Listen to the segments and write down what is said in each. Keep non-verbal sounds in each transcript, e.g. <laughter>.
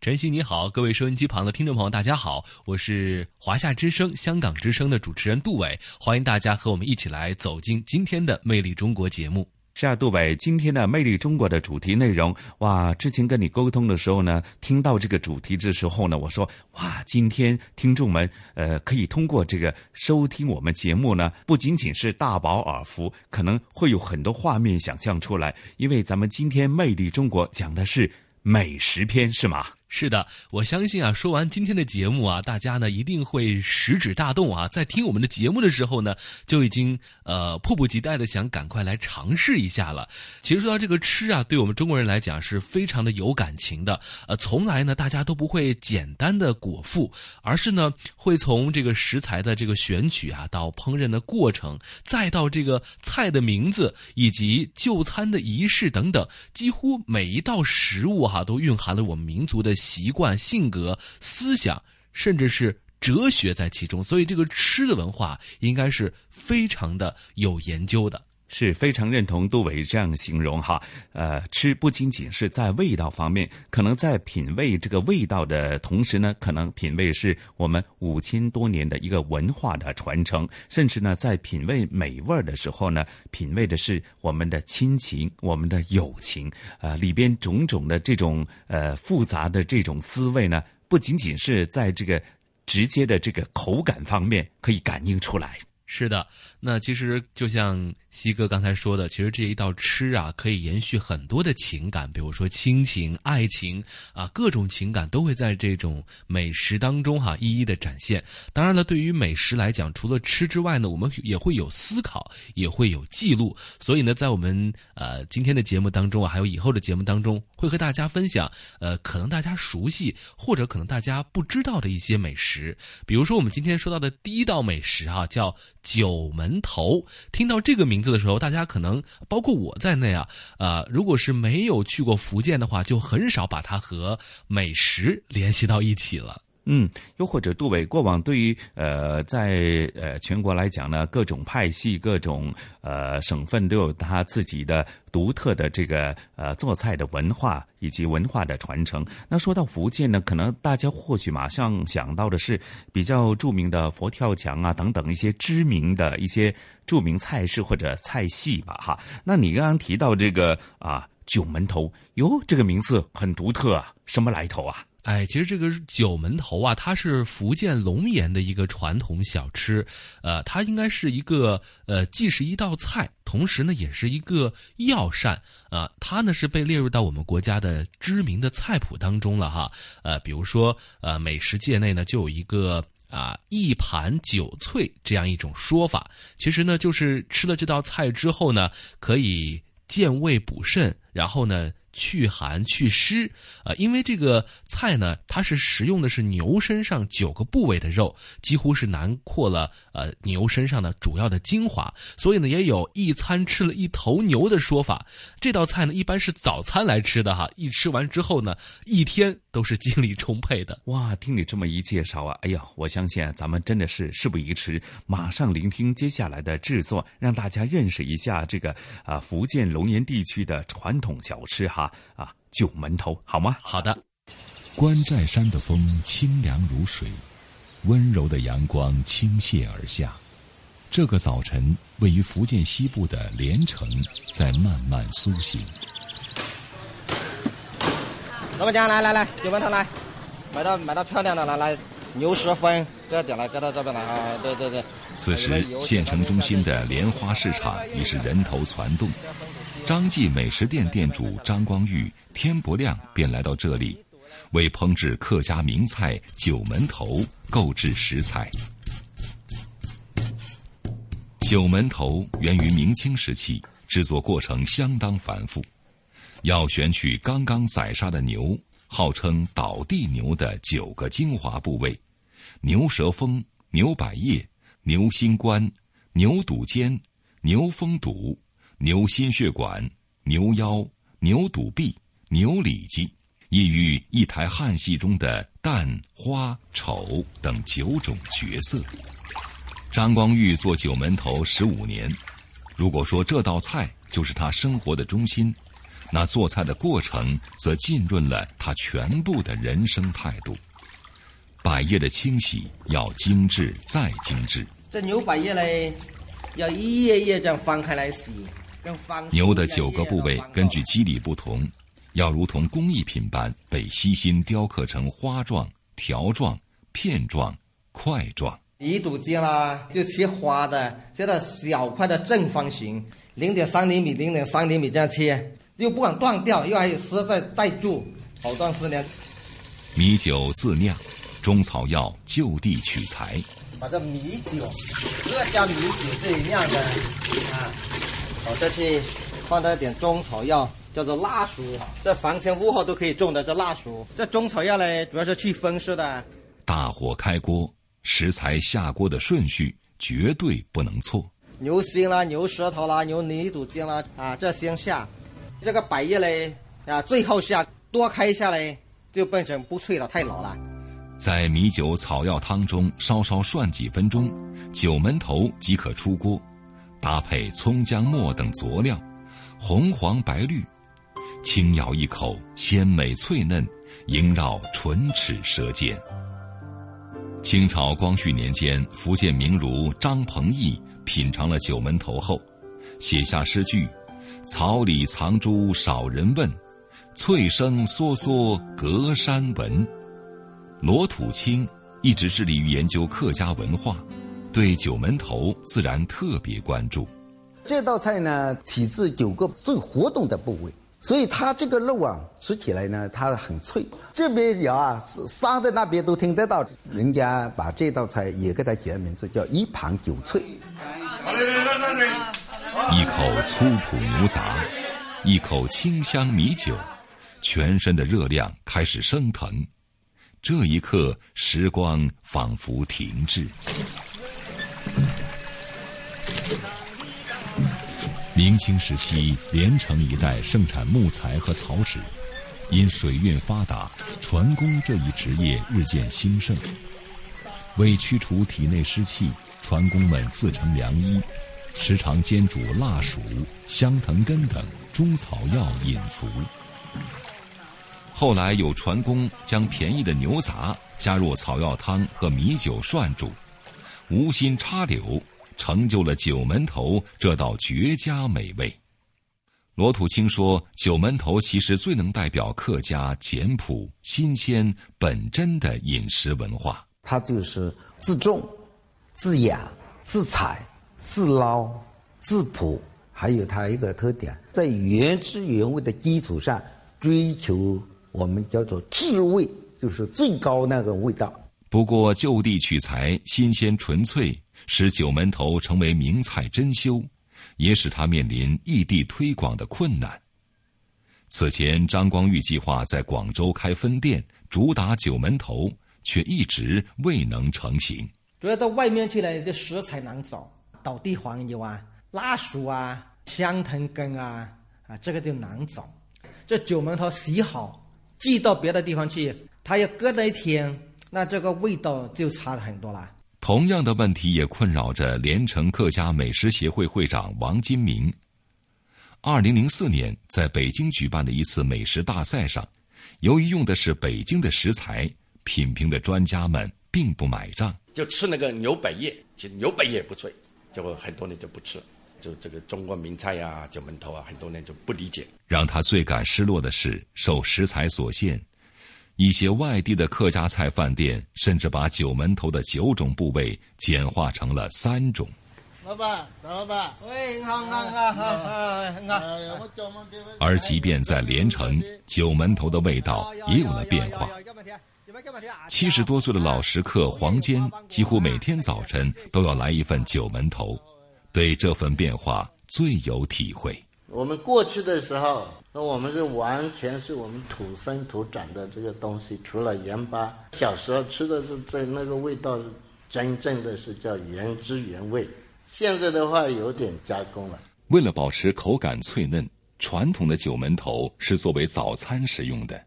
晨曦你好，各位收音机旁的听众朋友，大家好，我是华夏之声、香港之声的主持人杜伟，欢迎大家和我们一起来走进今天的《魅力中国》节目。是啊，杜伟，今天的《魅力中国》的主题内容，哇，之前跟你沟通的时候呢，听到这个主题的时候呢，我说，哇，今天听众们，呃，可以通过这个收听我们节目呢，不仅仅是大饱耳福，可能会有很多画面想象出来，因为咱们今天《魅力中国》讲的是美食篇，是吗？是的，我相信啊，说完今天的节目啊，大家呢一定会食指大动啊，在听我们的节目的时候呢，就已经呃迫不及待的想赶快来尝试一下了。其实说到这个吃啊，对我们中国人来讲是非常的有感情的。呃，从来呢大家都不会简单的果腹，而是呢会从这个食材的这个选取啊，到烹饪的过程，再到这个菜的名字以及就餐的仪式等等，几乎每一道食物哈都蕴含了我们民族的。习惯、性格、思想，甚至是哲学在其中，所以这个吃的文化应该是非常的有研究的。是非常认同杜伟这样形容哈，呃，吃不仅仅是在味道方面，可能在品味这个味道的同时呢，可能品味是我们五千多年的一个文化的传承，甚至呢，在品味美味的时候呢，品味的是我们的亲情、我们的友情，呃，里边种种的这种呃复杂的这种滋味呢，不仅仅是在这个直接的这个口感方面可以感应出来。是的，那其实就像。西哥刚才说的，其实这一道吃啊，可以延续很多的情感，比如说亲情、爱情啊，各种情感都会在这种美食当中哈一一的展现。当然了，对于美食来讲，除了吃之外呢，我们也会有思考，也会有记录。所以呢，在我们呃今天的节目当中啊，还有以后的节目当中，会和大家分享呃可能大家熟悉或者可能大家不知道的一些美食。比如说我们今天说到的第一道美食啊，叫九门头。听到这个名。名字的时候，大家可能包括我在内啊，呃，如果是没有去过福建的话，就很少把它和美食联系到一起了。嗯，又或者杜伟过往对于呃，在呃全国来讲呢，各种派系、各种呃省份都有他自己的独特的这个呃做菜的文化以及文化的传承。那说到福建呢，可能大家或许马上想到的是比较著名的佛跳墙啊等等一些知名的一些著名菜式或者菜系吧，哈。那你刚刚提到这个啊九门头，哟，这个名字很独特啊，什么来头啊？哎，其实这个九门头啊，它是福建龙岩的一个传统小吃，呃，它应该是一个呃，既是一道菜，同时呢，也是一个药膳啊。它呢是被列入到我们国家的知名的菜谱当中了哈。呃，比如说呃，美食界内呢就有一个啊一盘酒脆这样一种说法，其实呢就是吃了这道菜之后呢，可以健胃补肾，然后呢。去寒去湿，啊，因为这个菜呢，它是食用的是牛身上九个部位的肉，几乎是囊括了呃牛身上的主要的精华，所以呢，也有一餐吃了一头牛的说法。这道菜呢，一般是早餐来吃的哈，一吃完之后呢，一天都是精力充沛的。哇，听你这么一介绍啊，哎呀，我相信咱们真的是事不宜迟，马上聆听接下来的制作，让大家认识一下这个啊福建龙岩地区的传统小吃哈。啊，九门头好吗？好的。关寨山的风清凉如水，温柔的阳光倾泻而下。这个早晨，位于福建西部的连城在慢慢苏醒。老板娘，来来来，九门头来，买到买到漂亮的来，来牛舌粉，这点来，搁到这边来啊！对对对。此时，县城中心的莲花市场已是人头攒动。张记美食店店主张光玉、天不亮便来到这里，为烹制客家名菜九门头购置食材。九门头源于明清时期，制作过程相当繁复，要选取刚刚宰杀的牛，号称“倒地牛”的九个精华部位：牛舌峰、牛百叶、牛心冠、牛肚尖、牛峰肚、牛心血管、牛腰、牛肚臂、牛里脊，意喻一台汉戏中的旦、花、丑等九种角色。张光玉做九门头十五年，如果说这道菜就是他生活的中心，那做菜的过程则浸润了他全部的人生态度。百叶的清洗要精致再精致。这牛百叶嘞，要一页页这样翻开来洗，牛的九个部位根据肌理不同，要如同工艺品般被悉心雕刻成花状、条状、片状、块状。一肚尖啦，就切花的，切到小块的正方形，零点三厘米、零点三厘米这样切，又不敢断掉，又还有丝在带住，好断丝呢。米酒自酿，中草药就地取材。把这米酒，客家米酒这里酿的啊，好再去放一点中草药，叫做辣薯，这房前屋后都可以种的这辣薯。这中草药呢，主要是去风湿的。大火开锅。食材下锅的顺序绝对不能错。牛心啦，牛舌头啦，牛泥肚尖啦，啊，这先下。这个百叶嘞，啊，最后下，多开一下嘞，就变成不脆了，太老了。在米酒草药汤中稍稍涮几分钟，九门头即可出锅，搭配葱姜末等佐料，红黄白绿，轻咬一口，鲜美脆嫩，萦绕唇齿舌尖。清朝光绪年间，福建名儒张鹏毅品尝了九门头后，写下诗句：“草里藏珠少人问，翠声嗦嗦隔山闻。”罗土清一直致力于研究客家文化，对九门头自然特别关注。这道菜呢，起自九个最活动的部位。所以它这个肉啊，吃起来呢，它很脆。这边咬啊，杀的那边都听得到。人家把这道菜也给它起了名字，叫一盘九脆。一口粗朴牛杂，一口清香米酒，全身的热量开始升腾。这一刻，时光仿佛停滞。明清时期，连城一带盛产木材和草纸，因水运发达，船工这一职业日渐兴盛。为驱除体内湿气，船工们自成良医，时常煎煮辣薯、香藤根等中草药饮服。后来有船工将便宜的牛杂加入草药汤和米酒涮煮，无心插柳。成就了九门头这道绝佳美味。罗土清说：“九门头其实最能代表客家简朴、新鲜、本真的饮食文化。它就是自种、自养、自采、自捞、自朴，还有它一个特点，在原汁原味的基础上追求我们叫做至味，就是最高那个味道。不过就地取材，新鲜纯粹。”使九门头成为名菜珍馐，也使他面临异地推广的困难。此前，张光玉计划在广州开分店，主打九门头，却一直未能成型。主要到外面去了，这食材难找，倒地黄油啊、辣薯啊、香藤根啊，啊，这个就难找。这九门头洗好，寄到别的地方去，它要搁那一天，那这个味道就差很多了。同样的问题也困扰着连城客家美食协会会长王金明。二零零四年，在北京举办的一次美食大赛上，由于用的是北京的食材，品评的专家们并不买账。就吃那个牛百叶，其实牛百叶不脆，结果很多人就不吃。就这个中国名菜呀，九门头啊，很多人就不理解。让他最感失落的是，受食材所限，一些外地的客家菜饭店甚至把九门头的九种部位简化成了三种。老板，大老板，喂，好好好好好。而即便在连城，九门头的味道也有了变化。七十多岁的老食客黄坚，几乎每天早晨都要来一份九门头，对这份变化最有体会。我们过去的时候，那我们是完全是我们土生土长的这个东西，除了盐巴，小时候吃的是在那个味道，真正的是叫原汁原味。现在的话有点加工了。为了保持口感脆嫩，传统的九门头是作为早餐食用的。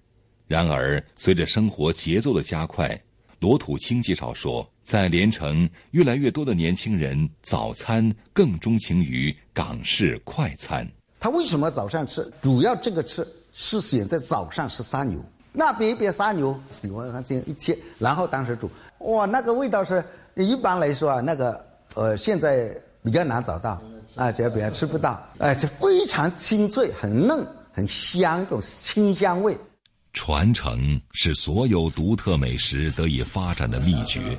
然而，随着生活节奏的加快，罗土清介绍说，在连城，越来越多的年轻人早餐更钟情于港式快餐。他为什么早上吃？主要这个吃是选在早上吃杀牛，那边一边杀牛，喜欢这样一切，然后当时煮，哇，那个味道是一般来说啊，那个呃，现在比较难找到啊，这边吃不到，哎，就非常清脆、很嫩、很香，这种清香味。传承是所有独特美食得以发展的秘诀。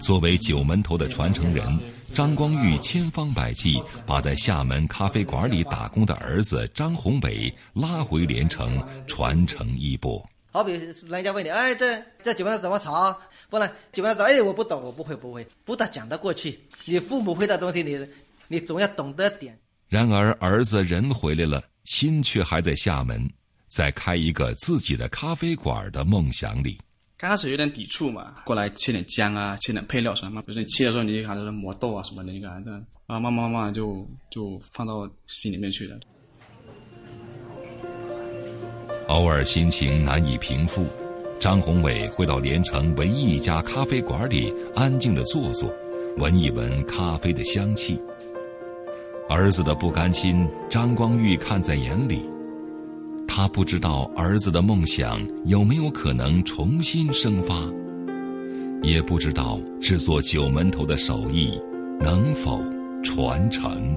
作为九门头的传承人，张光玉千方百计把在厦门咖啡馆里打工的儿子张宏伟拉回连城传承衣钵。好比人家问你，哎，这这九门头怎么炒？不然九门头，哎，我不懂，我不会，不会，不大讲得过去。你父母会的东西，你你总要懂得点。然而，儿子人回来了，心却还在厦门。在开一个自己的咖啡馆的梦想里，刚开始有点抵触嘛，过来切点姜啊，切点配料什么，比如说你切的时候，你看就是磨豆啊什么的，你看这，啊，慢慢慢慢就就放到心里面去了。偶尔心情难以平复，张宏伟会到连城唯一一家咖啡馆里安静的坐坐，闻一闻咖啡的香气。儿子的不甘心，张光玉看在眼里。他不知道儿子的梦想有没有可能重新生发，也不知道制作九门头的手艺能否传承。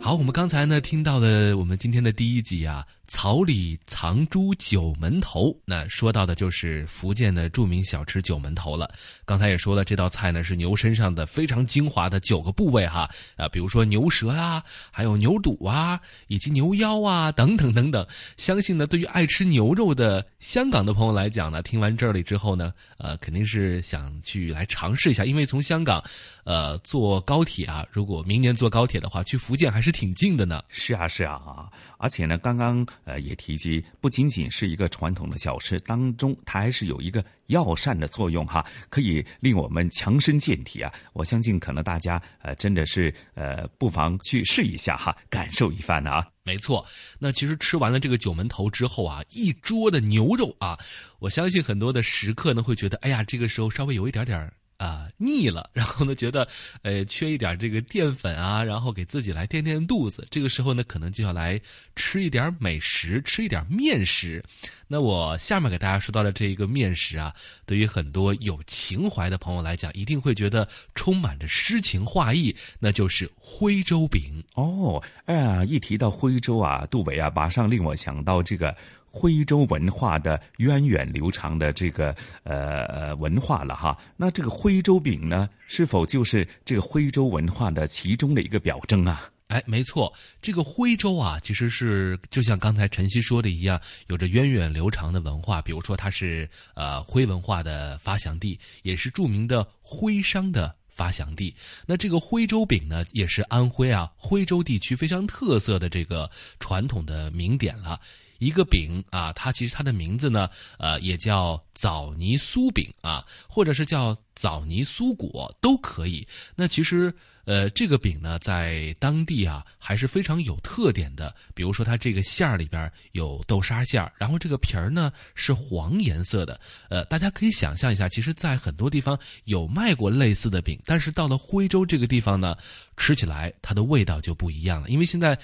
好，我们刚才呢听到了我们今天的第一集啊，草里藏珠九门头，那说到的就是福建的著名小吃九门头了。刚才也说了，这道菜呢是牛身上的非常精华的九个部位哈，啊，比如说牛舌啊，还有牛肚啊，以及牛腰啊，等等等等。相信呢，对于爱吃牛肉的香港的朋友来讲呢，听完这里之后呢，呃，肯定是想去来尝试一下，因为从香港，呃，坐高铁啊，如果明年坐高铁的话，去福建还是。挺近的呢，是啊是啊啊！而且呢，刚刚呃也提及，不仅仅是一个传统的小吃当中，它还是有一个药膳的作用哈，可以令我们强身健体啊！我相信可能大家呃真的是呃不妨去试一下哈，感受一番啊！没错，那其实吃完了这个九门头之后啊，一桌的牛肉啊，我相信很多的食客呢会觉得，哎呀，这个时候稍微有一点点啊，腻了，然后呢，觉得，呃，缺一点这个淀粉啊，然后给自己来垫垫肚子。这个时候呢，可能就要来吃一点美食，吃一点面食。那我下面给大家说到的这一个面食啊，对于很多有情怀的朋友来讲，一定会觉得充满着诗情画意，那就是徽州饼哦。哎呀，一提到徽州啊，杜伟啊，马上令我想到这个。徽州文化的源远流长的这个呃文化了哈，那这个徽州饼呢，是否就是这个徽州文化的其中的一个表征啊？哎，没错，这个徽州啊，其实是就像刚才晨曦说的一样，有着源远流长的文化。比如说，它是呃徽文化的发祥地，也是著名的徽商的发祥地。那这个徽州饼呢，也是安徽啊徽州地区非常特色的这个传统的名点了。一个饼啊，它其实它的名字呢，呃，也叫枣泥酥饼啊，或者是叫枣泥酥果都可以。那其实，呃，这个饼呢，在当地啊还是非常有特点的。比如说，它这个馅儿里边有豆沙馅儿，然后这个皮儿呢是黄颜色的。呃，大家可以想象一下，其实，在很多地方有卖过类似的饼，但是到了徽州这个地方呢，吃起来它的味道就不一样了，因为现在。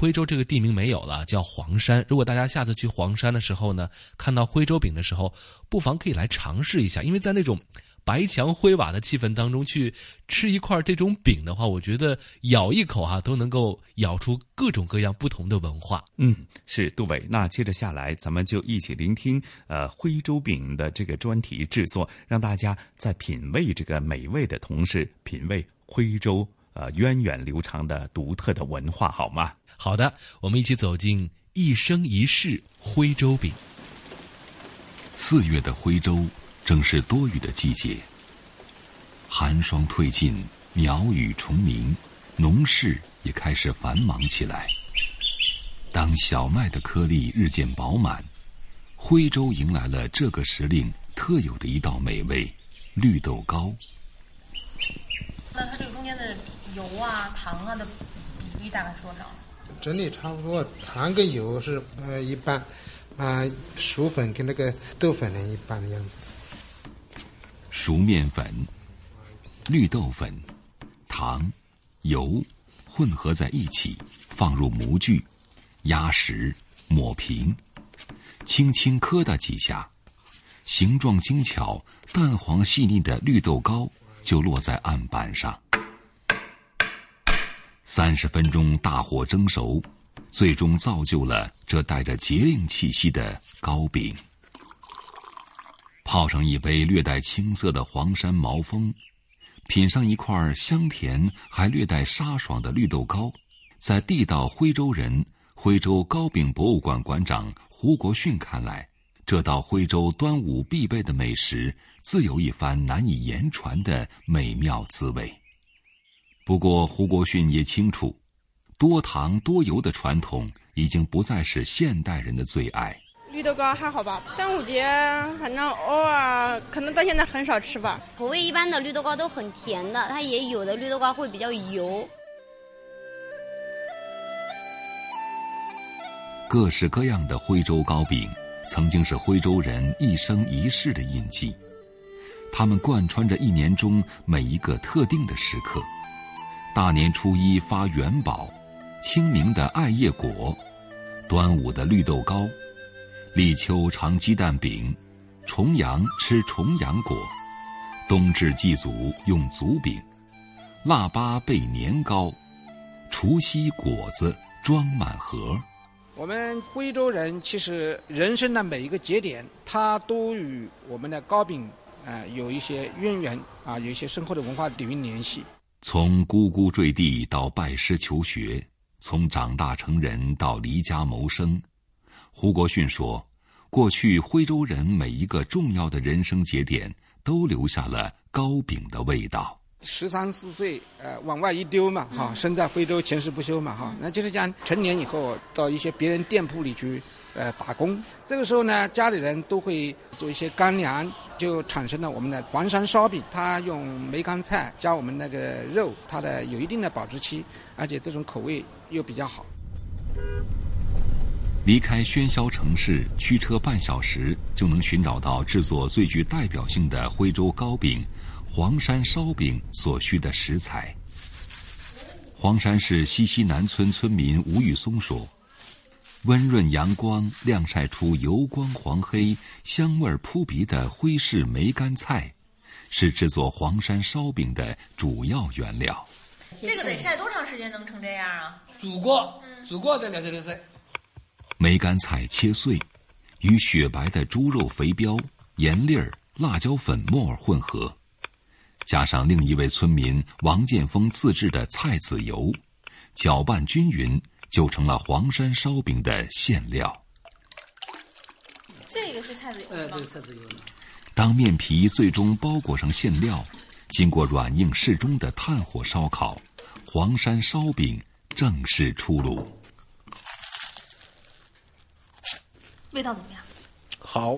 徽州这个地名没有了，叫黄山。如果大家下次去黄山的时候呢，看到徽州饼的时候，不妨可以来尝试一下，因为在那种白墙灰瓦的气氛当中去吃一块这种饼的话，我觉得咬一口哈都能够咬出各种各样不同的文化。嗯，是杜伟。那接着下来，咱们就一起聆听呃徽州饼的这个专题制作，让大家在品味这个美味的同时，品味徽州呃源远流长的独特的文化，好吗？好的，我们一起走进一生一世徽州饼。四月的徽州正是多雨的季节，寒霜退尽，鸟语虫鸣，农事也开始繁忙起来。当小麦的颗粒日渐饱满，徽州迎来了这个时令特有的一道美味——绿豆糕。那它这个中间的油啊、糖啊的比例大概是多少？整体差不多，糖跟油是呃一半，啊薯粉跟那个豆粉呢一半的样子。熟面粉、绿豆粉、糖、油混合在一起，放入模具，压实，抹平，轻轻磕打几下，形状精巧、蛋黄细腻的绿豆糕就落在案板上。三十分钟大火蒸熟，最终造就了这带着节令气息的糕饼。泡上一杯略带青涩的黄山毛峰，品上一块香甜还略带沙爽的绿豆糕，在地道徽州人、徽州糕饼博物馆馆长胡国训看来，这道徽州端午必备的美食，自有一番难以言传的美妙滋味。不过，胡国训也清楚，多糖多油的传统已经不再是现代人的最爱。绿豆糕还好吧？端午节反正偶尔，可能到现在很少吃吧。口味一般的绿豆糕都很甜的，它也有的绿豆糕会比较油。各式各样的徽州糕饼，曾经是徽州人一生一世的印记，它们贯穿着一年中每一个特定的时刻。大年初一发元宝，清明的艾叶果，端午的绿豆糕，立秋尝鸡蛋饼，重阳吃重阳果，冬至祭祖用祖饼，腊八备年糕，除夕果子装满盒。我们徽州人其实人生的每一个节点，它都与我们的糕饼啊有一些渊源啊，有一些深厚的文化底蕴联系。从呱呱坠地到拜师求学，从长大成人到离家谋生，胡国训说，过去徽州人每一个重要的人生节点都留下了糕饼的味道。十三四岁，呃，往外一丢嘛，哈，身在徽州，前世不休嘛，哈，那就是讲成年以后到一些别人店铺里去，呃，打工。这个时候呢，家里人都会做一些干粮，就产生了我们的黄山烧饼。它用梅干菜加我们那个肉，它的有一定的保质期，而且这种口味又比较好。离开喧嚣城市，驱车半小时就能寻找到制作最具代表性的徽州糕饼。黄山烧饼所需的食材。黄山市西溪南村村民吴玉松说：“温润阳光晾晒出油光黄黑、香味扑鼻的徽式梅干菜，是制作黄山烧饼的主要原料。这个得晒多长时间能成这样啊？煮过，煮过再拿这个晒。梅干菜切碎，与雪白的猪肉肥膘、盐粒儿、辣椒粉末混合。”加上另一位村民王建峰自制的菜籽油，搅拌均匀，就成了黄山烧饼的馅料。这个是菜籽油吗？对，菜籽油。当面皮最终包裹上馅料，经过软硬适中的炭火烧烤，黄山烧饼正式出炉。味道怎么样？好，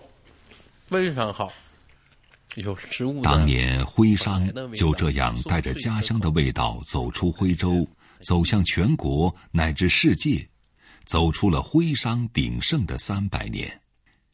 非常好。有食物。当年徽商就这样带着家乡的味道走出徽州，走向全国乃至世界，走出了徽商鼎盛的三百年。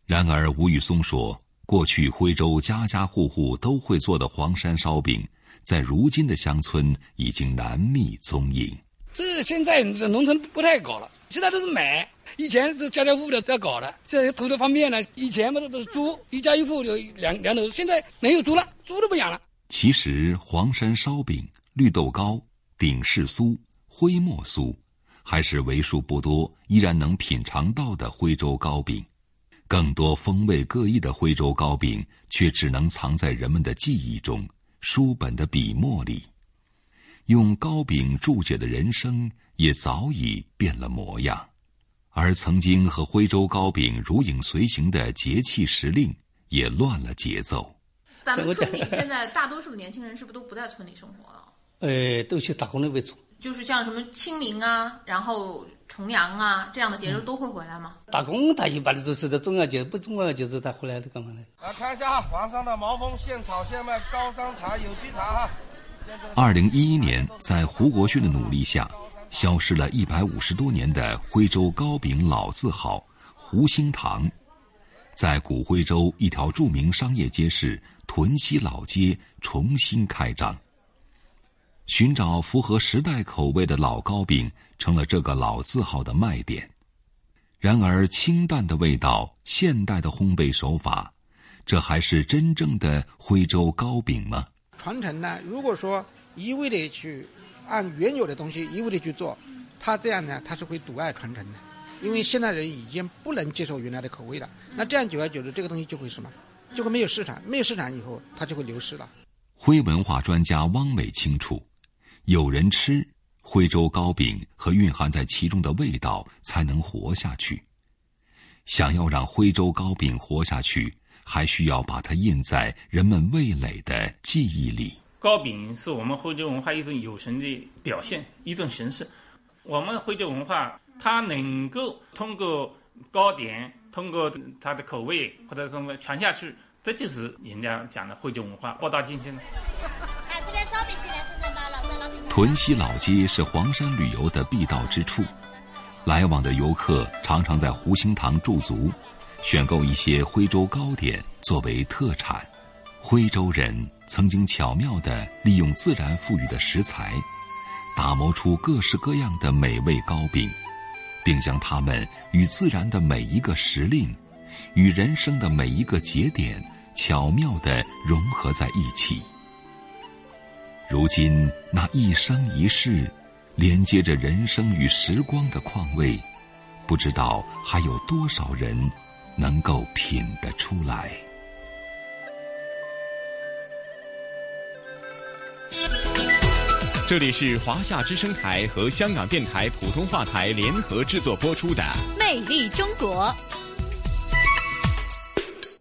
然而，吴玉松说，过去徽州家家户户都会做的黄山烧饼，在如今的乡村已经难觅踪影。这现在这农村不太搞了，现在都是买，以前这家家户户都要搞的，现在头头方便了。以前嘛都是猪，一家一户就两两头，现在没有猪了，猪都不养了。其实黄山烧饼、绿豆糕、顶式酥、徽墨酥，还是为数不多依然能品尝到的徽州糕饼。更多风味各异的徽州糕饼，却只能藏在人们的记忆中、书本的笔墨里。用糕饼注解的人生，也早已变了模样。而曾经和徽州糕饼如影随形的节气时令，也乱了节奏。咱们村里现在大多数的年轻人是不是都不在村里生活了？呃，都去打工的为主。就是像什么清明啊，然后重阳啊这样的节日都会回来吗？打工他一般的都是在重要节日，不重要节日他回来的干嘛呢？来看一下啊，黄山的毛峰现炒现卖高山茶有机茶哈。二零一一年，在胡国勋的努力下，消失了一百五十多年的徽州糕饼老字号胡兴堂，在古徽州一条著名商业街市屯溪老街重新开张。寻找符合时代口味的老糕饼，成了这个老字号的卖点。然而，清淡的味道，现代的烘焙手法，这还是真正的徽州糕饼吗？传承呢？如果说一味的去按原有的东西一味的去做，它这样呢，它是会阻碍传承的。因为现代人已经不能接受原来的口味了。那这样久而久之，这个东西就会什么？就会没有市场。没有市场以后，它就会流失了。徽文化专家汪美清楚，有人吃徽州糕饼和蕴含在其中的味道，才能活下去。想要让徽州糕饼活下去，还需要把它印在人们味蕾的记忆里。糕饼是我们徽州文化一种有形的表现，一种形式。我们徽州文化，它能够通过糕点，通过它的口味或者什么传下去，这就是人家讲的徽州文化博大精深。哎，这边烧饼进来。屯溪老街是黄山旅游的必到之处，来往的游客常常在湖心堂驻足，选购一些徽州糕点作为特产。徽州人曾经巧妙地利用自然赋予的食材，打磨出各式各样的美味糕饼，并将它们与自然的每一个时令，与人生的每一个节点巧妙地融合在一起。如今，那一生一世，连接着人生与时光的况味，不知道还有多少人能够品得出来。这里是华夏之声台和香港电台普通话台联合制作播出的《魅力中国》。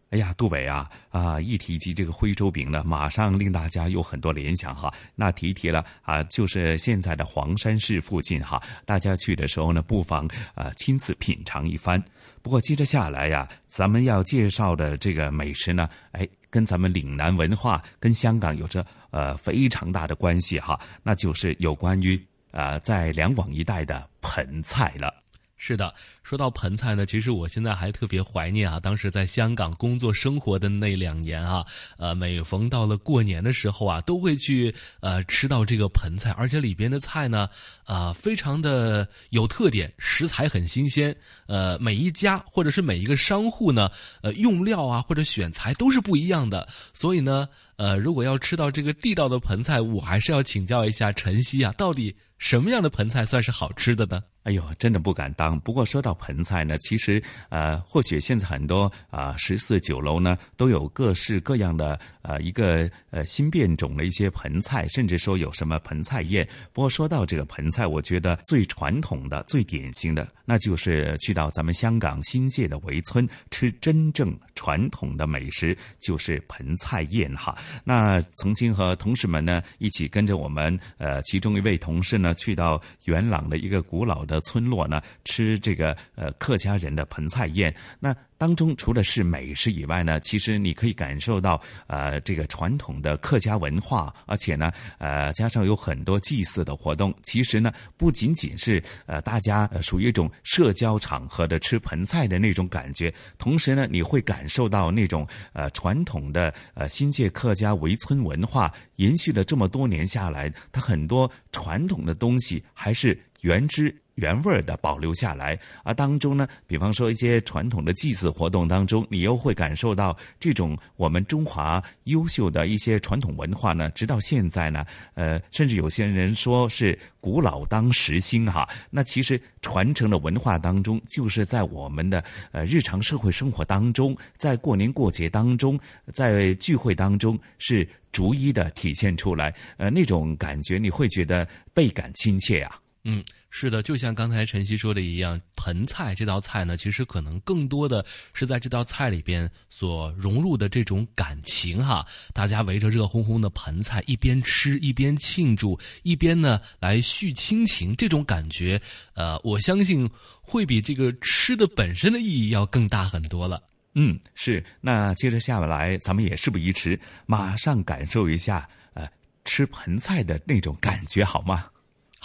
哎呀，杜伟啊啊！一提及这个徽州饼呢，马上令大家有很多联想哈。那提提了啊，就是现在的黄山市附近哈，大家去的时候呢，不妨啊亲自品尝一番。不过接着下来呀，咱们要介绍的这个美食呢，哎，跟咱们岭南文化、跟香港有着呃非常大的关系哈，那就是有关于啊在两广一带的盆菜了。是的，说到盆菜呢，其实我现在还特别怀念啊，当时在香港工作生活的那两年啊，呃，每逢到了过年的时候啊，都会去呃吃到这个盆菜，而且里边的菜呢，啊，非常的有特点，食材很新鲜，呃，每一家或者是每一个商户呢，呃，用料啊或者选材都是不一样的，所以呢，呃，如果要吃到这个地道的盆菜，我还是要请教一下晨曦啊，到底什么样的盆菜算是好吃的呢？哎呦，真的不敢当。不过说到盆菜呢，其实呃，或许现在很多啊十四酒楼呢都有各式各样的呃一个呃新变种的一些盆菜，甚至说有什么盆菜宴。不过说到这个盆菜，我觉得最传统的、最典型的，那就是去到咱们香港新界的围村吃真正传统的美食，就是盆菜宴哈。那曾经和同事们呢一起跟着我们呃其中一位同事呢去到元朗的一个古老的。村落呢，吃这个呃客家人的盆菜宴，那当中除了是美食以外呢，其实你可以感受到呃这个传统的客家文化，而且呢呃加上有很多祭祀的活动，其实呢不仅仅是呃大家属于一种社交场合的吃盆菜的那种感觉，同时呢你会感受到那种呃传统的呃新界客家围村文化延续了这么多年下来，它很多传统的东西还是原汁。原味的保留下来，而当中呢，比方说一些传统的祭祀活动当中，你又会感受到这种我们中华优秀的一些传统文化呢，直到现在呢，呃，甚至有些人说是古老当时新哈。那其实传承的文化当中，就是在我们的呃日常社会生活当中，在过年过节当中，在聚会当中是逐一的体现出来，呃，那种感觉你会觉得倍感亲切呀。嗯，是的，就像刚才晨曦说的一样，盆菜这道菜呢，其实可能更多的是在这道菜里边所融入的这种感情哈。大家围着热烘烘的盆菜，一边吃一边庆祝，一边呢来叙亲情，这种感觉，呃，我相信会比这个吃的本身的意义要更大很多了。嗯，是。那接着下来，咱们也事不宜迟，马上感受一下呃吃盆菜的那种感觉，好吗？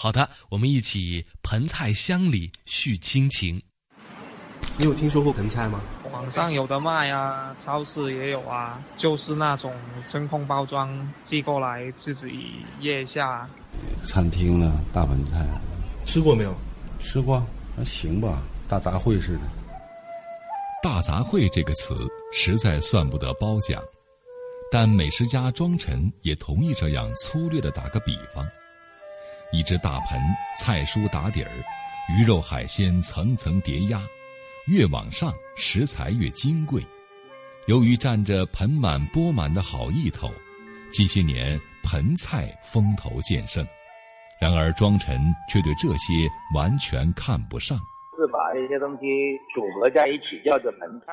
好的，我们一起盆菜乡里叙亲情。你有听说过盆菜吗？网上有的卖啊，超市也有啊，就是那种真空包装寄过来自己腌一下。餐厅呢，大盆菜，吃过没有？吃过，还行吧，大杂烩似的。大杂烩这个词实在算不得褒奖，但美食家庄臣也同意这样粗略的打个比方。一只大盆，菜蔬打底儿，鱼肉海鲜层层叠压，越往上食材越金贵。由于占着盆满钵满的好意头，近些年盆菜风头渐盛。然而庄臣却对这些完全看不上，是把一些东西组合在一起叫做盆菜，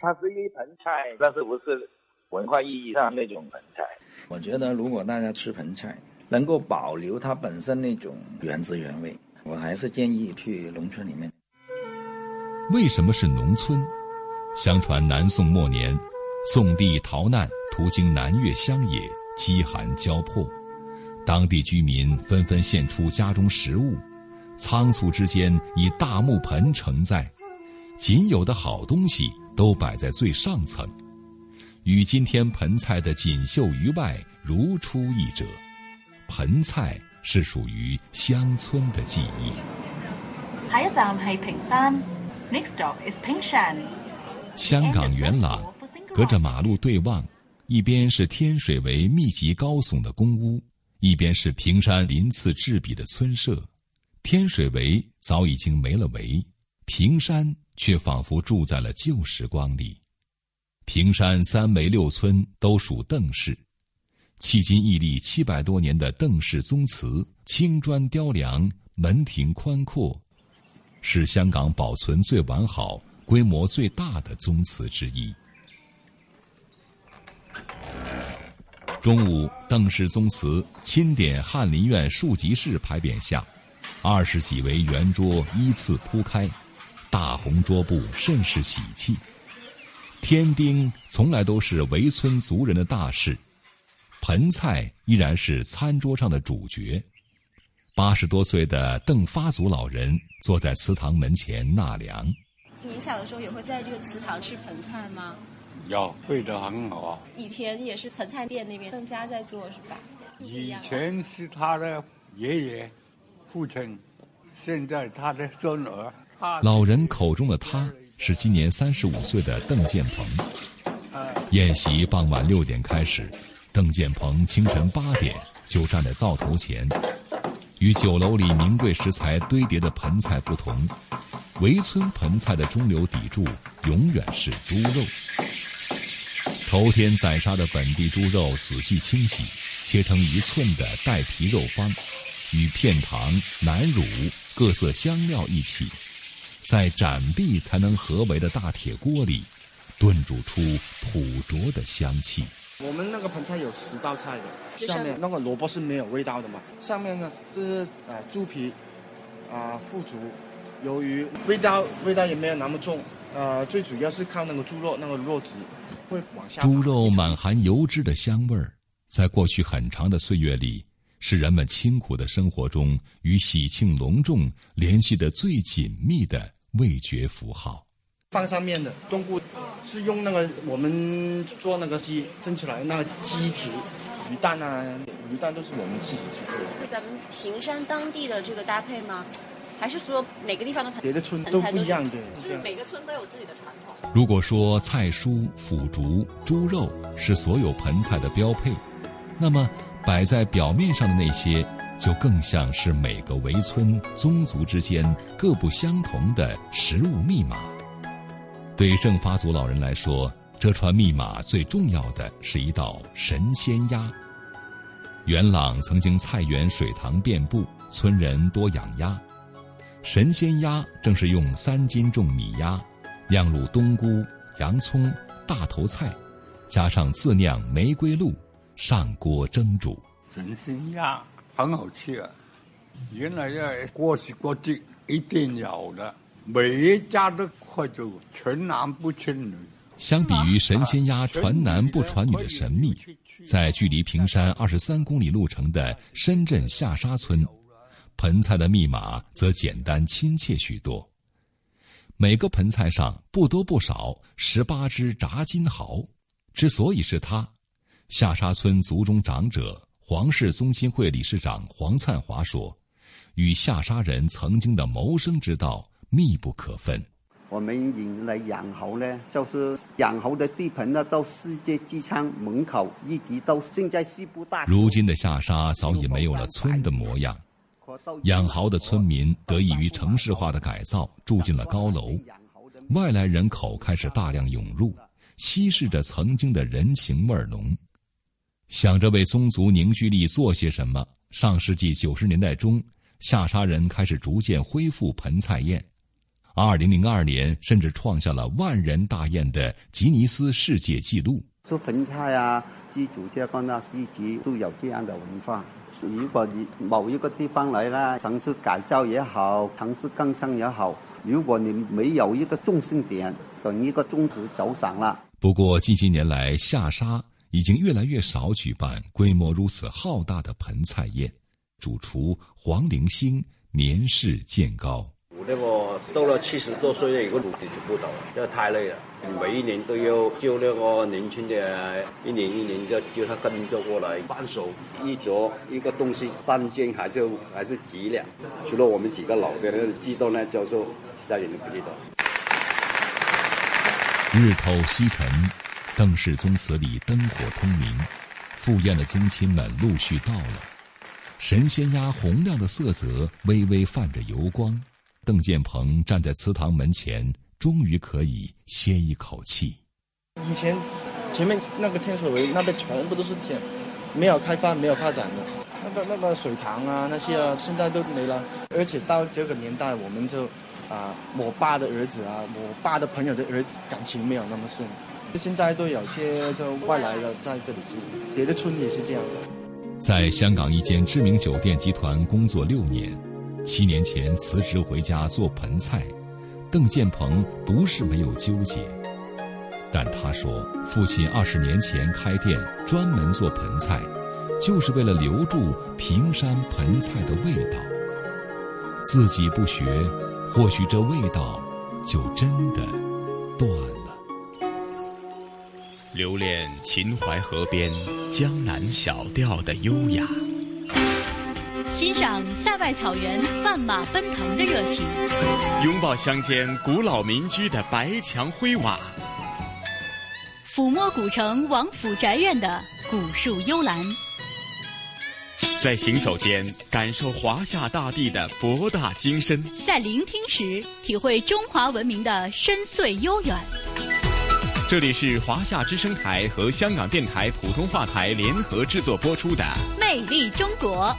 它是一盆菜，但是不是文化意义上那种盆菜。我觉得如果大家吃盆菜。能够保留它本身那种原汁原味，我还是建议去农村里面。为什么是农村？相传南宋末年，宋帝逃难途经南越乡野，饥寒交迫，当地居民纷纷献出家中食物，仓促之间以大木盆承载，仅有的好东西都摆在最上层，与今天盆菜的锦绣于外如出一辙。盆菜是属于乡村的记忆。下一站系平山，Next stop is Pingshan。香港元朗，隔着马路对望，一边是天水围密集高耸的公屋，一边是平山鳞次栉比的村舍。天水围早已经没了围，平山却仿佛住在了旧时光里。平山三围六村都属邓氏。迄今屹立七百多年的邓氏宗祠，青砖雕梁，门庭宽阔，是香港保存最完好、规模最大的宗祠之一。中午，邓氏宗祠钦点翰林院庶吉士牌匾下，二十几围圆桌依次铺开，大红桌布甚是喜气。添丁从来都是围村族人的大事。盆菜依然是餐桌上的主角。八十多岁的邓发祖老人坐在祠堂门前纳凉。您小的时候也会在这个祠堂吃盆菜吗？有，味道很好啊。以前也是盆菜店那边邓家在做是吧？以前是他的爷爷、父亲，现在他的孙儿。老人口中的他是今年三十五岁的邓建鹏。宴席傍晚六点开始。邓建鹏清晨八点就站在灶头前，与酒楼里名贵食材堆叠的盆菜不同，围村盆菜的中流砥柱永远是猪肉。头天宰杀的本地猪肉仔细清洗，切成一寸的带皮肉方，与片糖、南乳、各色香料一起，在斩壁才能合围的大铁锅里，炖煮出朴拙的香气。我们那个盆菜有十道菜的，下面那个萝卜是没有味道的嘛？上面呢，这是呃猪皮，啊腐竹，鱿鱼，味道味道也没有那么重，呃，最主要是靠那个猪肉那个肉质会往下。猪肉满含油脂的香味儿，在过去很长的岁月里，是人们清苦的生活中与喜庆隆重联系的最紧密的味觉符号。放上面的冬菇是用那个我们做那个鸡蒸起来那个鸡汁，鱼蛋啊，鱼蛋都是我们自己去做。是咱们平山当地的这个搭配吗？还是说每个地方的别的村都不一样的，就是每个村都有自己的传统。如果说菜蔬、腐竹、猪肉是所有盆菜的标配，那么摆在表面上的那些，就更像是每个围村宗族之间各不相同的食物密码。对正发族老人来说，这串密码最重要的是一道神仙鸭。元朗曾经菜园水塘遍布，村人多养鸭。神仙鸭正是用三斤重米鸭，酿入冬菇、洋葱、大头菜，加上自酿玫瑰露，上锅蒸煮。神仙鸭很好吃啊！原来要过时过节一定有的，每一家都快就传男不传女。相比于神仙鸭传男不传女的神秘，在距离平山二十三公里路程的深圳下沙村。盆菜的密码则简单亲切许多。每个盆菜上不多不少十八只炸金蚝。之所以是它，下沙村族中长者黄氏宗亲会理事长黄灿华说：“与下沙人曾经的谋生之道密不可分。”我们引来养猴呢，就是养猴的地盘呢，到世界机场门口，一直到现在西部大。如今的下沙早已没有了村的模样。养蚝的村民得益于城市化的改造，住进了高楼，外来人口开始大量涌入，稀释着曾经的人情味浓。想着为宗族凝聚力做些什么，上世纪九十年代中，下沙人开始逐渐恢复盆菜宴。二零零二年，甚至创下了万人大宴的吉尼斯世界纪录。做盆菜啊，祭祖这个呢，一直都有这样的文化。如果你某一个地方来了，城市改造也好，城市更新也好，如果你没有一个重心点，等一个宗旨走散了。不过近些年来，下沙已经越来越少举办规模如此浩大的盆菜宴。主厨黄灵星年事渐高。那个到了七十多岁了，一个努力就不到，这太累了。每一年都要叫那个年轻的，一年一年要叫他跟着过来扳手，一着一个东西半斤还是还是几两。除了我们几个老的那知道呢，教授其他人都不知道。日头西沉，邓氏宗祠里灯火通明，赴宴的宗亲们陆续到了。神仙鸭红亮的色泽微微泛着油光。邓建鹏站在祠堂门前，终于可以歇一口气。以前前面那个天水围那边全部都是田，没有开发，没有发展的。那个那个水塘啊，那些啊，现在都没了。而且到这个年代，我们就啊，我爸的儿子啊，我爸的朋友的儿子，感情没有那么深。现在都有些就外来的在这里住，别的村也是这样的。在香港一间知名酒店集团工作六年。七年前辞职回家做盆菜，邓建鹏不是没有纠结，但他说，父亲二十年前开店专门做盆菜，就是为了留住平山盆菜的味道。自己不学，或许这味道就真的断了。留恋秦淮河边江南小调的优雅。欣赏塞外草原万马奔腾的热情，拥抱乡间古老民居的白墙灰瓦，抚摸古城王府宅院的古树幽兰，在行走间感受华夏大地的博大精深，在聆听时体会中华文明的深邃悠远。这里是华夏之声台和香港电台普通话台联合制作播出的《魅力中国》。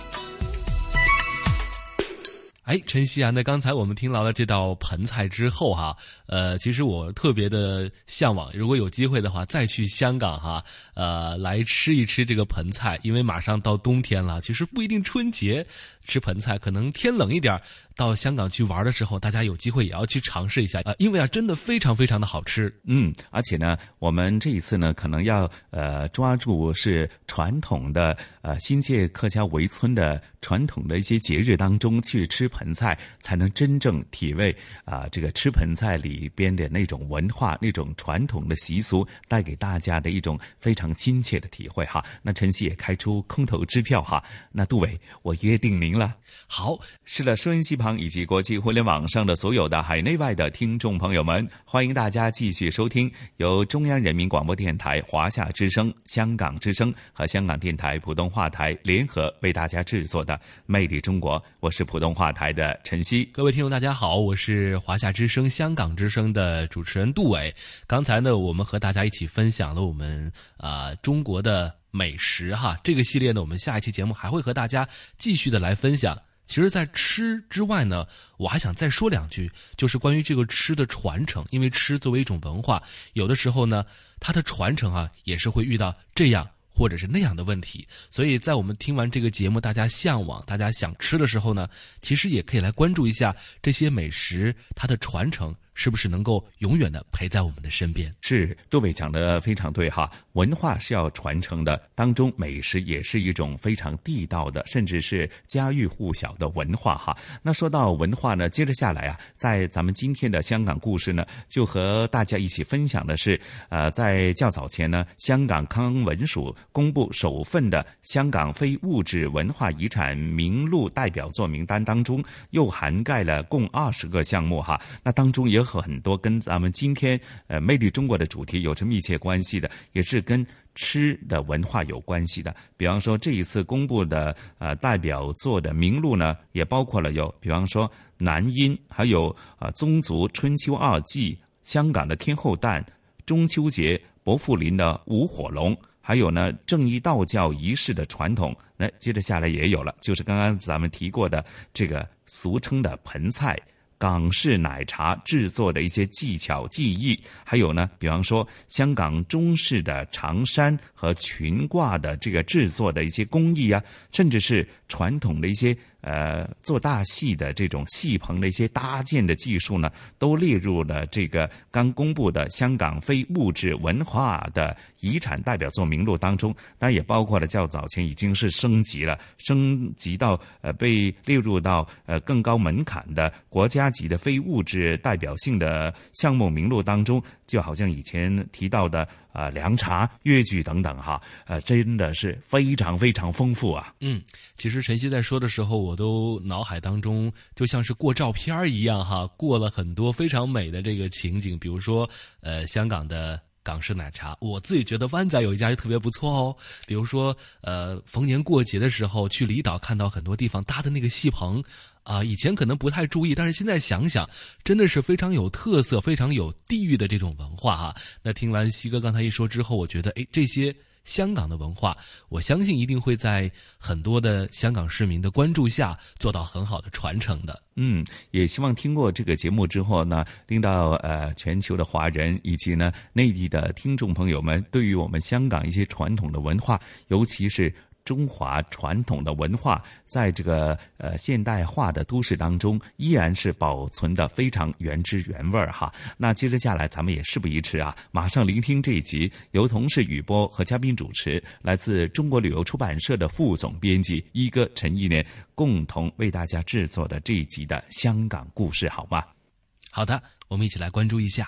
哎，陈曦啊，那刚才我们听到了这道盆菜之后哈，呃，其实我特别的向往，如果有机会的话，再去香港哈，呃，来吃一吃这个盆菜，因为马上到冬天了，其实不一定春节吃盆菜，可能天冷一点。到香港去玩的时候，大家有机会也要去尝试一下啊，因为啊，真的非常非常的好吃。嗯，而且呢，我们这一次呢，可能要呃抓住是传统的呃新界客家围村的传统的一些节日当中去吃盆。菜，才能真正体味啊这个吃盆菜里边的那种文化、那种传统的习俗，带给大家的一种非常亲切的体会哈。那晨曦也开出空头支票哈。那杜伟，我约定您了。好，是了，收音机旁以及国际互联网上的所有的海内外的听众朋友们，欢迎大家继续收听由中央人民广播电台华夏之声、香港之声和香港电台普通话台联合为大家制作的《魅力中国》。我是普通话台的晨曦。各位听众，大家好，我是华夏之声、香港之声的主持人杜伟。刚才呢，我们和大家一起分享了我们啊中国的美食哈。这个系列呢，我们下一期节目还会和大家继续的来分享。其实，在吃之外呢，我还想再说两句，就是关于这个吃的传承。因为吃作为一种文化，有的时候呢，它的传承啊，也是会遇到这样或者是那样的问题。所以在我们听完这个节目，大家向往、大家想吃的时候呢，其实也可以来关注一下这些美食它的传承。是不是能够永远的陪在我们的身边？是，杜伟讲的非常对哈。文化是要传承的，当中美食也是一种非常地道的，甚至是家喻户晓的文化哈。那说到文化呢，接着下来啊，在咱们今天的香港故事呢，就和大家一起分享的是，呃，在较早前呢，香港康文署公布首份的香港非物质文化遗产名录代表作名单当中，又涵盖了共二十个项目哈。那当中也和很多跟咱们今天呃魅力中国的主题有着密切关系的，也是跟吃的文化有关系的。比方说这一次公布的呃代表作的名录呢，也包括了有，比方说南音，还有啊宗族春秋二季，香港的天后诞，中秋节伯父林的舞火龙，还有呢正义道教仪式的传统。那接着下来也有了，就是刚刚咱们提过的这个俗称的盆菜。港式奶茶制作的一些技巧技艺，还有呢，比方说香港中式的长衫和裙褂的这个制作的一些工艺啊，甚至是传统的一些。呃，做大戏的这种戏棚的一些搭建的技术呢，都列入了这个刚公布的香港非物质文化的遗产代表作名录当中。当然，也包括了较早前已经是升级了，升级到呃被列入到呃更高门槛的国家级的非物质代表性的项目名录当中。就好像以前提到的啊，凉茶、粤剧等等哈，呃，真的是非常非常丰富啊。嗯，其实晨曦在说的时候，我都脑海当中就像是过照片一样哈，过了很多非常美的这个情景，比如说呃，香港的港式奶茶，我自己觉得湾仔有一家就特别不错哦。比如说呃，逢年过节的时候去离岛，看到很多地方搭的那个戏棚。啊，以前可能不太注意，但是现在想想，真的是非常有特色、非常有地域的这种文化啊。那听完西哥刚才一说之后，我觉得，哎，这些香港的文化，我相信一定会在很多的香港市民的关注下做到很好的传承的。嗯，也希望听过这个节目之后呢，令到呃全球的华人以及呢内地的听众朋友们，对于我们香港一些传统的文化，尤其是。中华传统的文化，在这个呃现代化的都市当中，依然是保存的非常原汁原味儿哈。那接着下来，咱们也事不宜迟啊，马上聆听这一集由同事雨波和嘉宾主持，来自中国旅游出版社的副总编辑一哥陈一年共同为大家制作的这一集的香港故事，好吗？好的，我们一起来关注一下。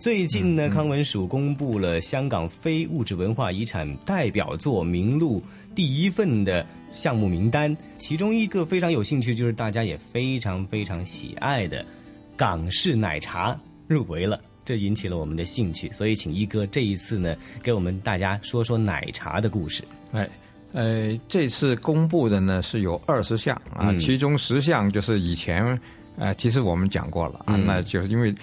最近呢，康文署公布了香港非物质文化遗产代表作名录第一份的项目名单，其中一个非常有兴趣，就是大家也非常非常喜爱的港式奶茶入围了，这引起了我们的兴趣，所以请一哥这一次呢，给我们大家说说奶茶的故事。哎，呃，这次公布的呢是有二十项啊，其中十项就是以前呃，其实我们讲过了啊，那就是因为。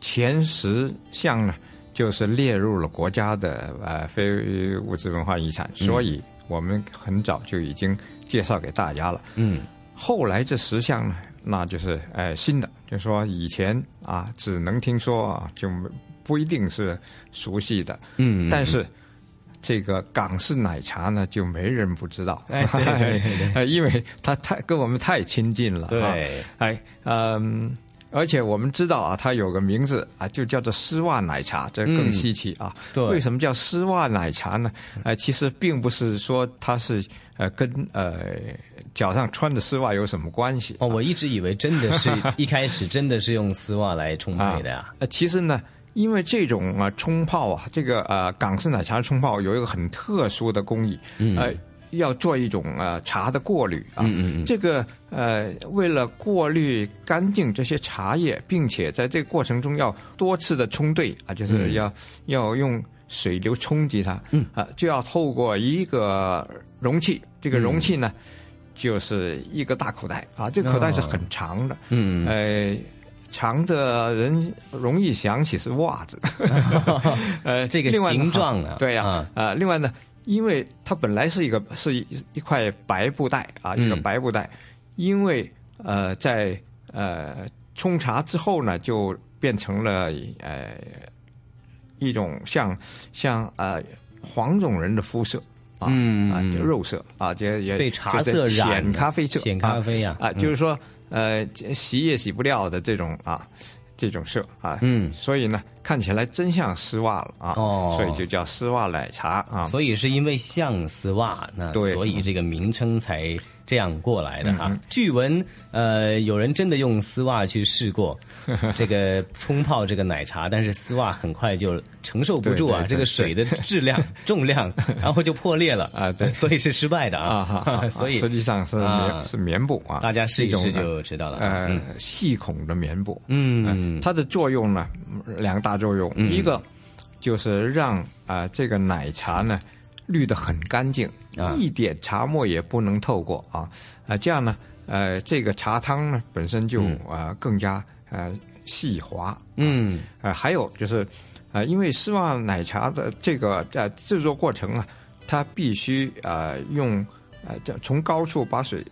前十项呢，就是列入了国家的呃非物质文化遗产，所以我们很早就已经介绍给大家了。嗯，后来这十项呢，那就是呃新的，就是说以前啊只能听说啊，就不一定是熟悉的。嗯，但是这个港式奶茶呢，就没人不知道。哎 <laughs> 对对 <laughs> 因为它太跟我们太亲近了。对啊哎，嗯。而且我们知道啊，它有个名字啊，就叫做丝袜奶茶，这更嗯稀奇啊。对为什么叫丝袜奶茶呢？呃，其实并不是说它是呃跟呃脚上穿的丝袜有什么关系。哦，我一直以为真的是一开始真的是用丝袜来冲泡的呀。呃，<laughs> 其实呢，因为这种啊冲泡啊，这个呃港式奶茶冲泡有一个很特殊的工艺，嗯呃，要做一种呃茶的过滤啊。嗯嗯嗯。这个呃，为了过滤干净这些茶叶，并且在这个过程中要多次的冲兑啊，就是嗯。要、要用水流冲击它，嗯。啊，就要透过一个容器，这个容器呢。就是一个大口袋啊，这个口袋是很长的，嗯呃，长的人容易想起是袜子，<laughs> 呃，这个形状啊对呀、啊。呃，另外呢，因为它本来是一个是一一块白布袋啊，一个嗯白布袋，因为呃在呃冲茶之后呢，就变成了呃一种像像呃黄种人的肤色。啊，啊，嗯。嗯就肉色啊，这也被茶色染浅咖啡色，浅咖啡呀啊，嗯。就是说，呃，洗也洗不掉的这种啊，这种色啊，嗯。所以呢，看起来真像丝袜了啊，哦所以就叫丝袜奶茶啊。所以是因为像丝袜，那对所以这个名称才这样过来的哈。据闻，呃，有人真的用丝袜去试过 <laughs> 这个冲泡这个奶茶，但是丝袜很快就承受不住啊，对对对这个水的质量、重量，然后就破裂了 <laughs> 啊，对，所以是失败的啊。啊哈啊 <laughs> 所以实际上是啊。是棉布啊，大家试一试就知道了。呃嗯，细孔的棉布，嗯。呃它的作用呢两大作用，嗯。一个就是让啊这个奶茶呢滤得很干净，啊一点茶沫也不能透过啊啊这样呢呃这个茶汤呢本身就嗯啊更加呃细滑，嗯呃，还有就是，呃，因为丝袜奶茶的这个呃制作过程啊，它必须呃用呃这从高处把水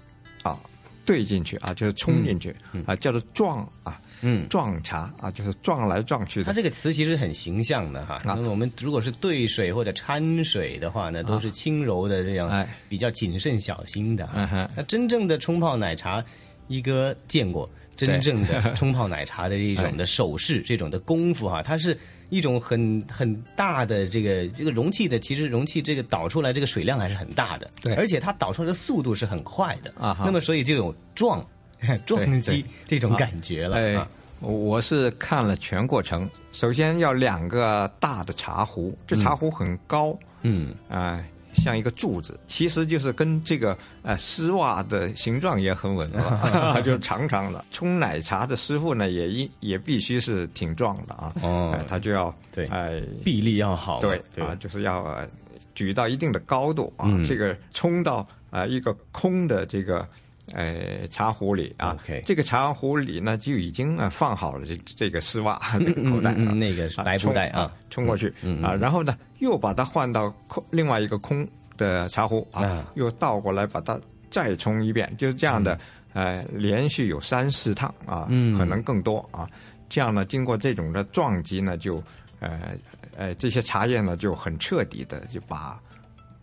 啊兑进去啊，就是冲进去啊、叫做撞啊，嗯，撞茶啊，就是撞来撞去的。它这个词其实很形象的哈。那么我们如果是兑水或者掺水的话呢，都是轻柔的这样，哎。比较谨慎小心的哈。那真正的冲泡奶茶，一哥见过真正的冲泡奶茶的这种的手势、这种的功夫哈，它是一种很很大的这个这个容器的，其实容器这个倒出来这个水量还是很大的，对。而且它倒出来的速度是很快的。啊哈。那么所以就有撞 <laughs> 撞击这种啊感觉了。哎啊，我是看了全过程。首先要两个大的茶壶，这茶壶很高，嗯啊、像一个柱子，其实就是跟这个呃丝袜的形状也很吻合，<laughs> 就是长长的。冲奶茶的师傅呢，也一也必须是挺壮的啊，哦呃他就要对哎、臂力要好，对对啊，就是要、呃举到一定的高度啊，嗯这个冲到啊、一个空的这个呃茶壶里啊这个茶壶里呢就已经呃放好了这这个丝袜 <laughs> 这个口袋、嗯嗯嗯那个是白布袋啊冲过去、啊，然后呢又把它换到空另外一个空的茶壶啊，啊。又倒过来把它再冲一遍，就是这样的、呃连续有三四趟啊，嗯。可能更多啊，这样呢经过这种的撞击呢就呃呃这些茶叶呢就很彻底的就把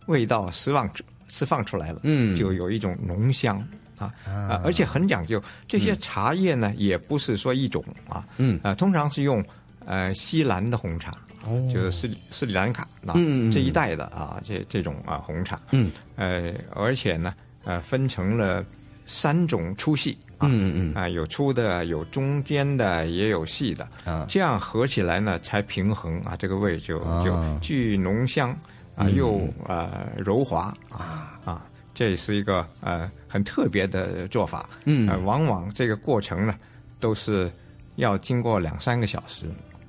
味道释放出释放出来了，嗯。就有一种浓香啊啊，而且很讲究。这些茶叶呢，也不是说一种啊，嗯。啊，通常是用呃西兰的红茶，哦。就是斯里斯里兰卡啊、这一带的啊，这这种啊红茶，嗯，呃，而且呢，呃，分成了三种粗细。啊，嗯嗯啊，有粗的，有中间的，也有细的，啊，这样合起来呢，才平衡啊，这个味就就啊既浓香啊，嗯又呃柔滑啊。啊，这是一个呃很特别的做法。嗯呃，往往这个过程呢，都是要经过两三个小时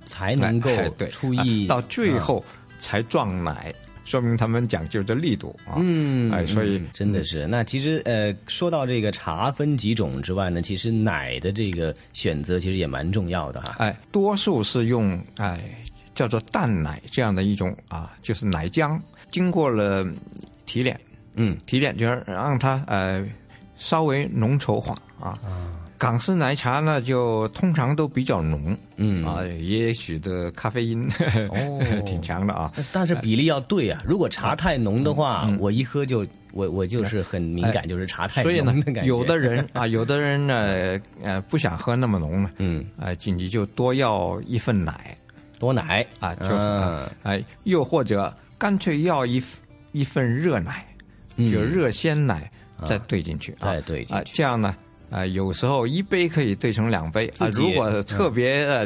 才能够出一啊到最后才撞奶，说明他们讲究的力度啊。嗯，哎，所以嗯真的是。那其实呃，说到这个茶分几种之外呢，其实奶的这个选择其实也蛮重要的哈。哎，多数是用哎叫做淡奶这样的一种啊，就是奶浆，经过了提炼，嗯，提点就是让它呃稍微浓稠化啊。港式奶茶呢，就通常都比较浓，嗯。啊，也许的咖啡因哦。<laughs> 挺强的啊。但是比例要对啊，如果茶太浓的话，我一喝就我我就是很敏感，哎就是茶太浓的感觉。有的人啊，<laughs> 有的人呢，呃，不想喝那么浓呢，嗯，啊，就你就多要一份奶，多奶。啊，就是哎，又或者干脆要一一份热奶，嗯就热鲜奶再兑进去，再兑进去，这样呢。啊、有时候一杯可以兑成两杯啊。如果特别、呃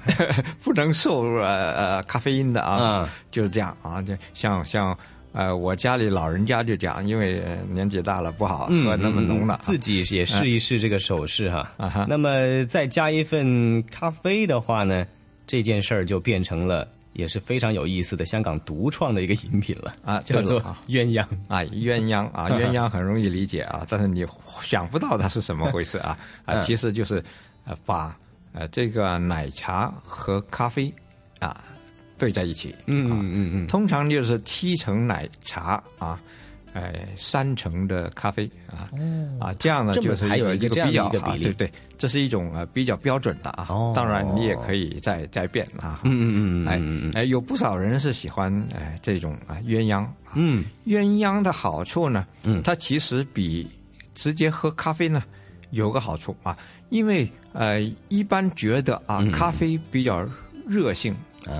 <laughs> 不能受呃呃咖啡因的啊，嗯就是这样啊。就像像呃我家里老人家就讲，因为呃年纪大了不好喝那么浓的、啊嗯自己也试一试这个手势哈。啊哈那么再加一份咖啡的话呢，这件事儿就变成了也是非常有意思的香港独创的一个饮品了啊，<laughs> 叫做鸳鸯。啊，鸳鸯啊，<laughs> 鸳鸯很容易理解啊，但是你想不到它是什么回事啊。<laughs> 啊，嗯。其实就是呃把呃这个奶茶和咖啡啊兑在一起，嗯嗯嗯嗯。通常就是七成奶茶啊。呃，三成的咖啡啊，啊，这样呢就是还有一个比较啊，对对，这是一种呃比较标准的啊。哦当然你也可以再再变啊。嗯嗯嗯嗯哎有不少人是喜欢哎这种啊鸳鸯。嗯，鸳鸯的好处呢，嗯，它其实比直接喝咖啡呢有个好处啊，因为呃一般觉得啊、嗯咖啡比较热性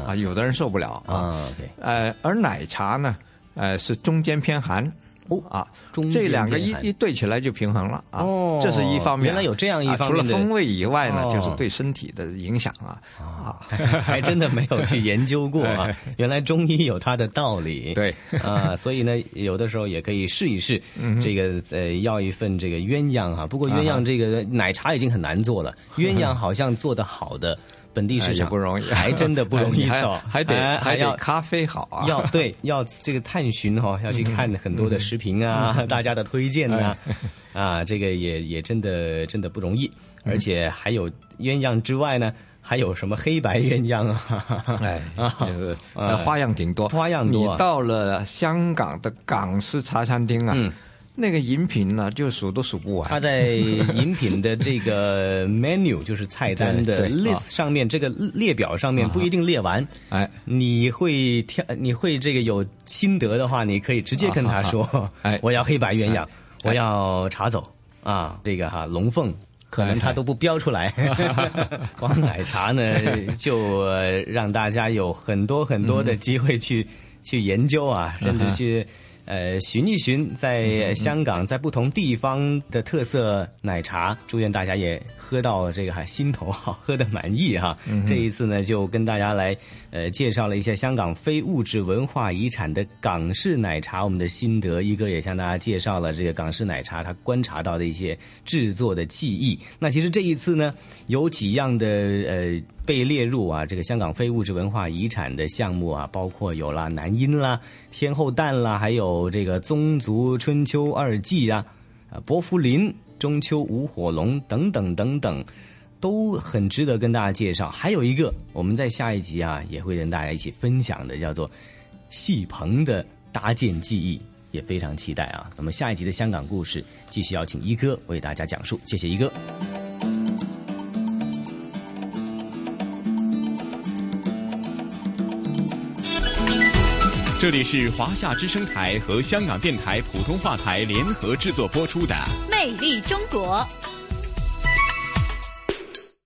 啊，有的人受不了啊呃，而奶茶呢，呃是中间偏寒。哦啊，中这两个一一对起来就平衡了啊，哦这是一方面。原来有这样一啊方面的除了风味以外呢，哦就是对身体的影响啊啊，<laughs> 还真的没有去研究过啊。<laughs> 原来中医有它的道理，<laughs> 对啊，所以呢，有的时候也可以试一试嗯这个呃，要一份这个鸳鸯哈。不过鸳鸯这个奶茶已经很难做了，鸳鸯好像做的好的。本地市场。不容易。还真的不容易 <laughs> 你还得还要咖啡好啊，要对要这个探寻哈、要去看很多的视频啊，嗯。<laughs> 大家的推荐呐、哎。啊，这个也也真的真的不容易，嗯。而且还有鸳鸯之外呢，还有什么黑白鸳鸯啊，<laughs> 花样挺多，花样多到了香港的港式茶餐厅啊，嗯那个饮品呢，就数都数不完。它在饮品的这个 <laughs> menu 就是菜单的 list 上面，这个列表上面不一定列完。哎，你会挑，你会这个有心得的话，你可以直接跟他说，哎，我要黑白鸳鸯，哎。我要茶走啊，这个哈龙凤。可能他都不标出来，<laughs> <laughs> 光奶茶呢，就呃让大家有很多很多的机会去去研究啊，甚至去呃寻一寻在香港在不同地方的特色奶茶。祝愿大家也喝到这个哈心头好，<laughs> 喝的满意哈。这一次呢，就跟大家来呃介绍了一下香港非物质文化遗产的港式奶茶，我们的心得。一哥也向大家介绍了这个港式奶茶他观察到的一些制作的技艺。那其实这一次呢，有几样的呃被列入啊这个香港非物质文化遗产的项目啊，包括有啦南音啦、天后蛋啦，还有这个宗族春秋二季啊、啊伯福林、中秋五火龙等等等等。都很值得跟大家介绍。还有一个，我们在下一集啊也会跟大家一起分享的，叫做戏棚的搭建技艺，也非常期待啊。那么下一集的香港故事，继续邀请一哥为大家讲述。谢谢一哥。这里是华夏之声台和香港电台普通话台联合制作播出的《魅力中国》。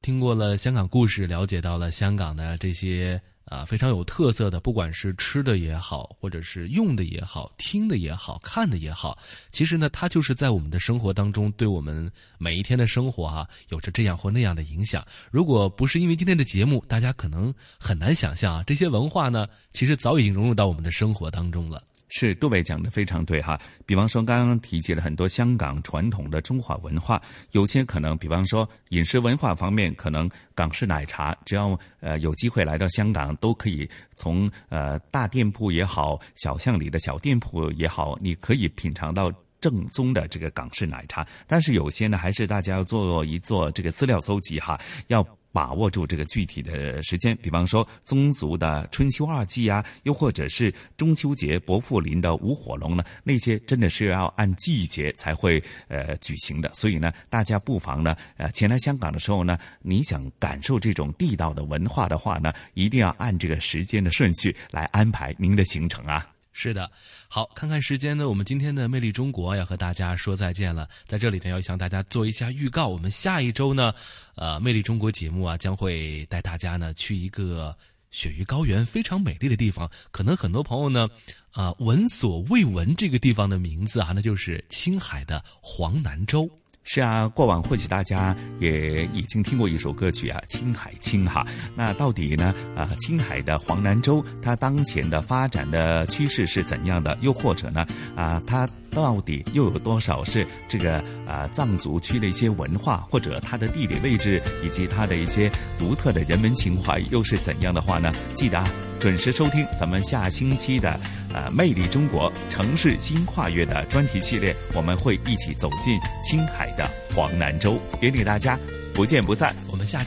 听过了香港故事，了解到了香港的这些啊非常有特色的，不管是吃的也好，或者是用的也好，听的也好，看的也好，其实呢，它就是在我们的生活当中，对我们每一天的生活啊，有着这样或那样的影响。如果不是因为今天的节目，大家可能很难想象啊，这些文化呢，其实早已经融入到我们的生活当中了。是杜伟讲的非常对哈，比方说刚刚提及了很多香港传统的中华文化，有些可能，比方说饮食文化方面，可能港式奶茶，只要呃有机会来到香港，都可以从呃大店铺也好，小巷里的小店铺也好，你可以品尝到。正宗的这个港式奶茶，但是有些呢，还是大家要做一做这个资料搜集哈，要把握住这个具体的时间，比方说宗族的春秋二祭啊，又或者是中秋节伯父林的舞火龙呢，那些真的是要按季节才会呃举行的。所以呢，大家不妨呢，呃，前来香港的时候呢，你想感受这种地道的文化的话呢，一定要按这个时间的顺序来安排您的行程啊。是的，好，看看时间呢，我们今天的《魅力中国》要和大家说再见了。在这里呢，要向大家做一下预告，我们下一周呢，呃，《魅力中国》节目啊，将会带大家呢去一个雪域高原非常美丽的地方。可能很多朋友呢，啊，闻所未闻这个地方的名字啊，那就是青海的黄南州。是啊，过往或许大家也已经听过一首歌曲啊，《青海青》哈。那到底呢？啊，青海的黄南州，它当前的发展的趋势是怎样的？又或者呢？啊，它到底又有多少是这个啊藏族区的一些文化，或者它的地理位置，以及它的一些独特的人文情怀又是怎样的话呢？记得啊。准时收听咱们下星期的呃《魅力中国城市新跨越》的专题系列，我们会一起走进青海的黄南州，也给大家不见不散。我们下。